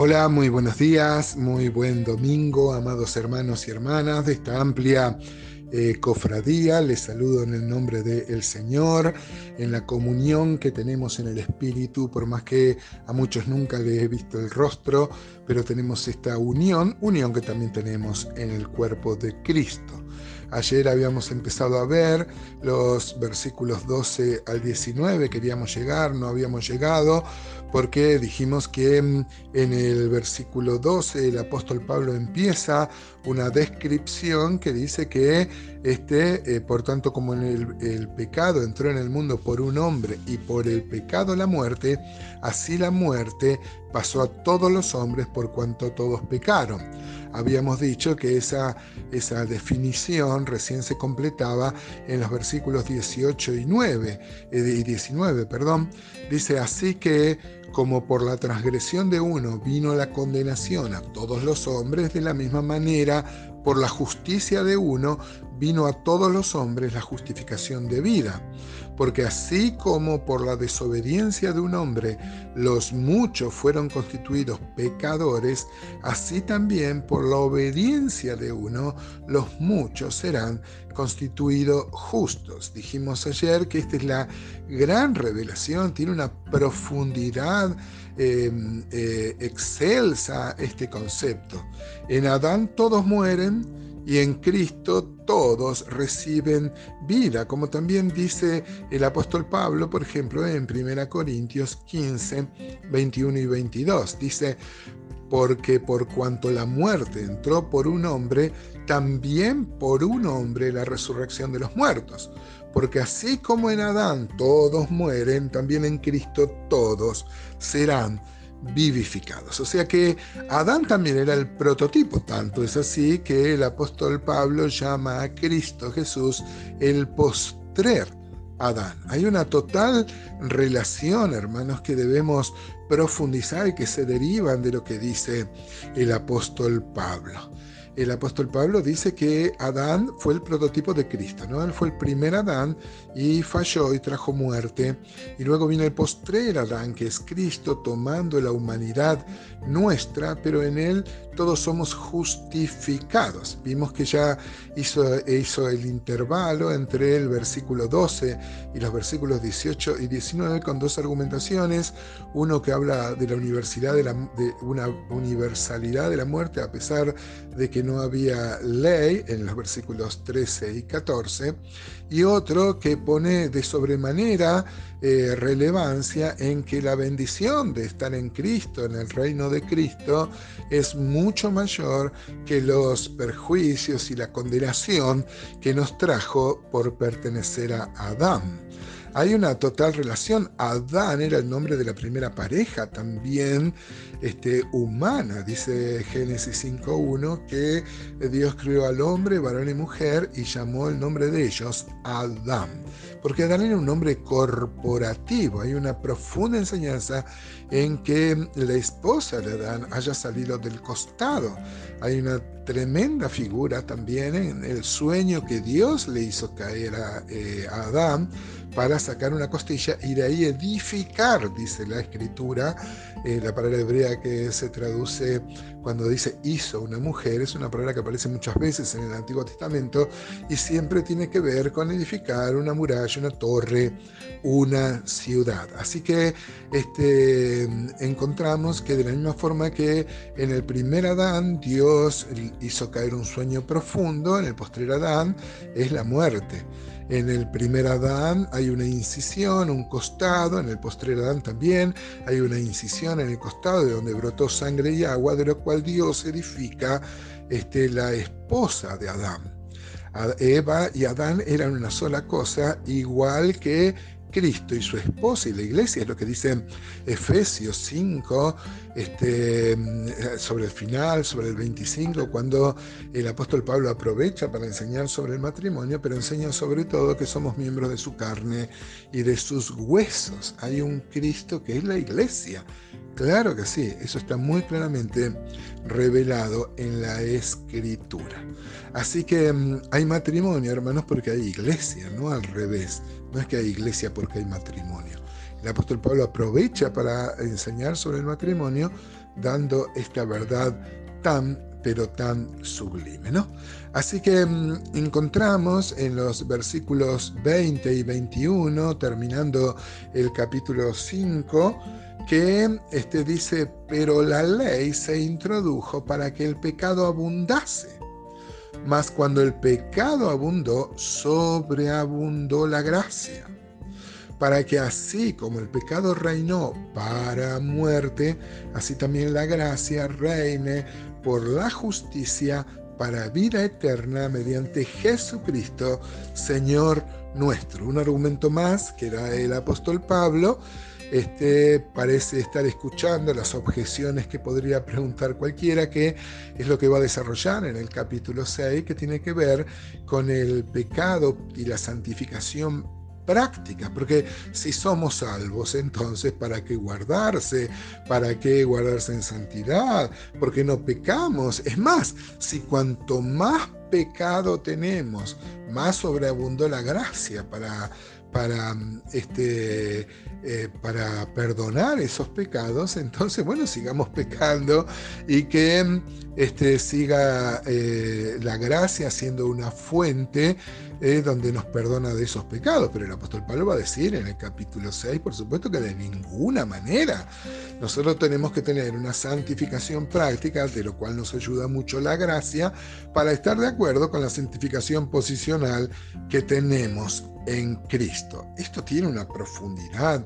Hola, muy buenos días, muy buen domingo, amados hermanos y hermanas de esta amplia eh, cofradía. Les saludo en el nombre del Señor, en la comunión que tenemos en el Espíritu, por más que a muchos nunca les he visto el rostro, pero tenemos esta unión, unión que también tenemos en el cuerpo de Cristo. Ayer habíamos empezado a ver los versículos 12 al 19, queríamos llegar, no habíamos llegado, porque dijimos que mm, en el versículo 12 el apóstol Pablo empieza una descripción que dice que, este, eh, por tanto, como el pecado entró en el mundo por un hombre y por el pecado la muerte, así la muerte pasó a todos los hombres por cuanto todos pecaron habíamos dicho que esa, esa definición recién se completaba en los versículos 18 y 9, eh, y 19, perdón. Dice así que como por la transgresión de uno vino la condenación a todos los hombres, de la misma manera por la justicia de uno vino a todos los hombres la justificación de vida porque así como por la desobediencia de un hombre los muchos fueron constituidos pecadores, así también por la obediencia de uno los muchos serán constituidos justos. Dijimos ayer que esta es la gran revelación, tiene una profundidad eh, eh, excelsa este concepto. En Adán todos mueren, y en Cristo todos reciben vida, como también dice el apóstol Pablo, por ejemplo, en 1 Corintios 15, 21 y 22. Dice, porque por cuanto la muerte entró por un hombre, también por un hombre la resurrección de los muertos. Porque así como en Adán todos mueren, también en Cristo todos serán vivificados. O sea que Adán también era el prototipo, tanto es así que el apóstol Pablo llama a Cristo Jesús el postrer Adán. Hay una total relación, hermanos, que debemos profundizar y que se derivan de lo que dice el apóstol Pablo el apóstol Pablo dice que Adán fue el prototipo de Cristo, ¿no? Él fue el primer Adán y falló y trajo muerte. Y luego vino el postrer Adán, que es Cristo tomando la humanidad nuestra, pero en él todos somos justificados. Vimos que ya hizo, el intervalo entre el versículo 12 y los versículos 18 y 19 con dos argumentaciones. Uno que habla de la universidad de una universalidad de la muerte a pesar de que no había ley en los versículos 13 y 14, y otro que pone de sobremanera eh, relevancia en que la bendición de estar en Cristo, en el reino de Cristo, es mucho mayor que los perjuicios y la condenación que nos trajo por pertenecer a Adán hay una total relación. Adán era el nombre de la primera pareja también este, humana, dice Génesis 5.1, que Dios creó al hombre, varón y mujer, y llamó el nombre de ellos Adán. Porque Adán era un nombre corporativo, hay una profunda enseñanza en que la esposa de Adán haya salido del costado. Hay una tremenda figura también en el sueño que Dios le hizo caer a, eh, Adán para sacar una costilla y de ahí edificar, dice la escritura, eh, la palabra hebrea que se traduce cuando dice hizo una mujer, es una palabra que aparece muchas veces en el Antiguo Testamento y siempre tiene que ver con edificar una muralla, una torre, una ciudad. Así que este, encontramos que de la misma forma que en el primer Adán Dios hizo caer un sueño profundo, en el postrer Adán es la muerte. En el primer Adán hay una incisión, un costado, en el postrer Adán también hay una incisión en el costado de donde brotó sangre y agua, de lo cual Dios edifica este, la esposa de Adán. Eva y Adán eran una sola cosa, igual que Cristo y su esposa y la iglesia, es lo que dice Efesios 5, este, sobre el final, sobre el 25, cuando el apóstol Pablo aprovecha para enseñar sobre el matrimonio, pero enseña sobre todo que somos miembros de su carne y de sus huesos. Hay un Cristo que es la iglesia. Claro que sí, eso está muy claramente revelado en la escritura. Así que mm, hay matrimonio, hermanos, porque hay iglesia, no al revés. No es que hay iglesia porque hay matrimonio. El apóstol Pablo aprovecha para enseñar sobre el matrimonio dando esta verdad tan pero tan sublime, ¿no? Así que mm, encontramos en los versículos 20 y 21, terminando el capítulo 5, que este dice, pero la ley se introdujo para que el pecado abundase. Mas cuando el pecado abundó, sobreabundó la gracia para que así como el pecado reinó para muerte, así también la gracia reine por la justicia para vida eterna mediante Jesucristo, Señor nuestro. Un argumento más que era el apóstol Pablo, este, parece estar escuchando las objeciones que podría preguntar cualquiera, que es lo que va a desarrollar en el capítulo 6, que tiene que ver con el pecado y la santificación práctica, porque si somos salvos, entonces ¿para qué guardarse? ¿Para qué guardarse en santidad? Porque no pecamos. Es más, si cuanto más pecado tenemos, más sobreabundó la gracia para, para, este, eh, para perdonar esos pecados, entonces, bueno, sigamos pecando y que este, siga eh, la gracia siendo una fuente eh, donde nos perdona de esos pecados. Pero el apóstol Pablo va a decir en el capítulo 6, por supuesto que de ninguna manera. Nosotros tenemos que tener una santificación práctica, de lo cual nos ayuda mucho la gracia, para estar de acuerdo con la santificación posicional que tenemos en Cristo. Esto tiene una profundidad,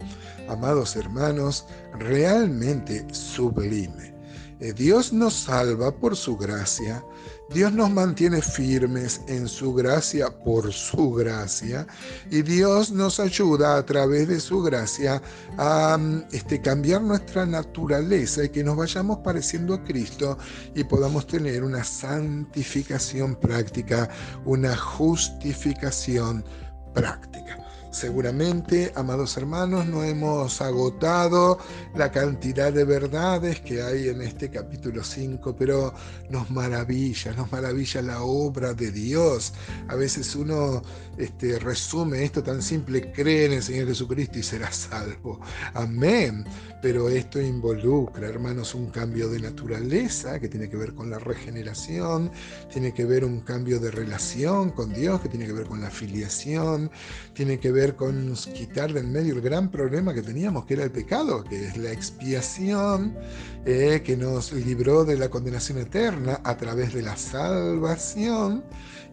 amados hermanos, realmente sublime. Eh, Dios nos salva por su gracia, Dios nos mantiene firmes en su gracia por su gracia y Dios nos ayuda a través de su gracia a mm, este, cambiar nuestra naturaleza y que nos vayamos pareciendo a Cristo y podamos tener una santificación práctica, una justificación práctica. Seguramente, amados hermanos, no hemos agotado la cantidad de verdades que hay en este capítulo 5, pero nos maravilla, nos maravilla la obra de Dios. A veces uno este, resume esto tan simple, cree en el Señor Jesucristo y será salvo. Amén. Pero esto involucra, hermanos, un cambio de naturaleza que tiene que ver con la regeneración, tiene que ver un cambio de relación con Dios, que tiene que ver con la filiación, tiene que ver con quitar de en medio el gran problema que teníamos, que era el pecado, que es la expiación, eh, que nos libró de la condenación eterna a través de la salvación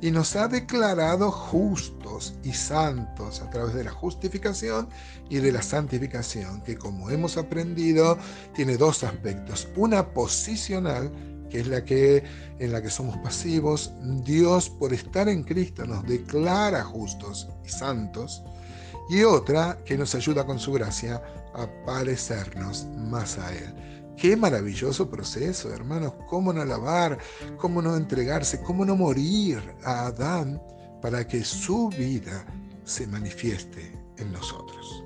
y nos ha declarado justos y santos a través de la justificación y de la santificación, que como hemos aprendido tiene dos aspectos. Una posicional, que es la que en la que somos pasivos, Dios por estar en Cristo nos declara justos y santos, y otra que nos ayuda con su gracia a parecernos más a Él. Qué maravilloso proceso, hermanos. Cómo no alabar, cómo no entregarse, cómo no morir a Adán para que su vida se manifieste en nosotros.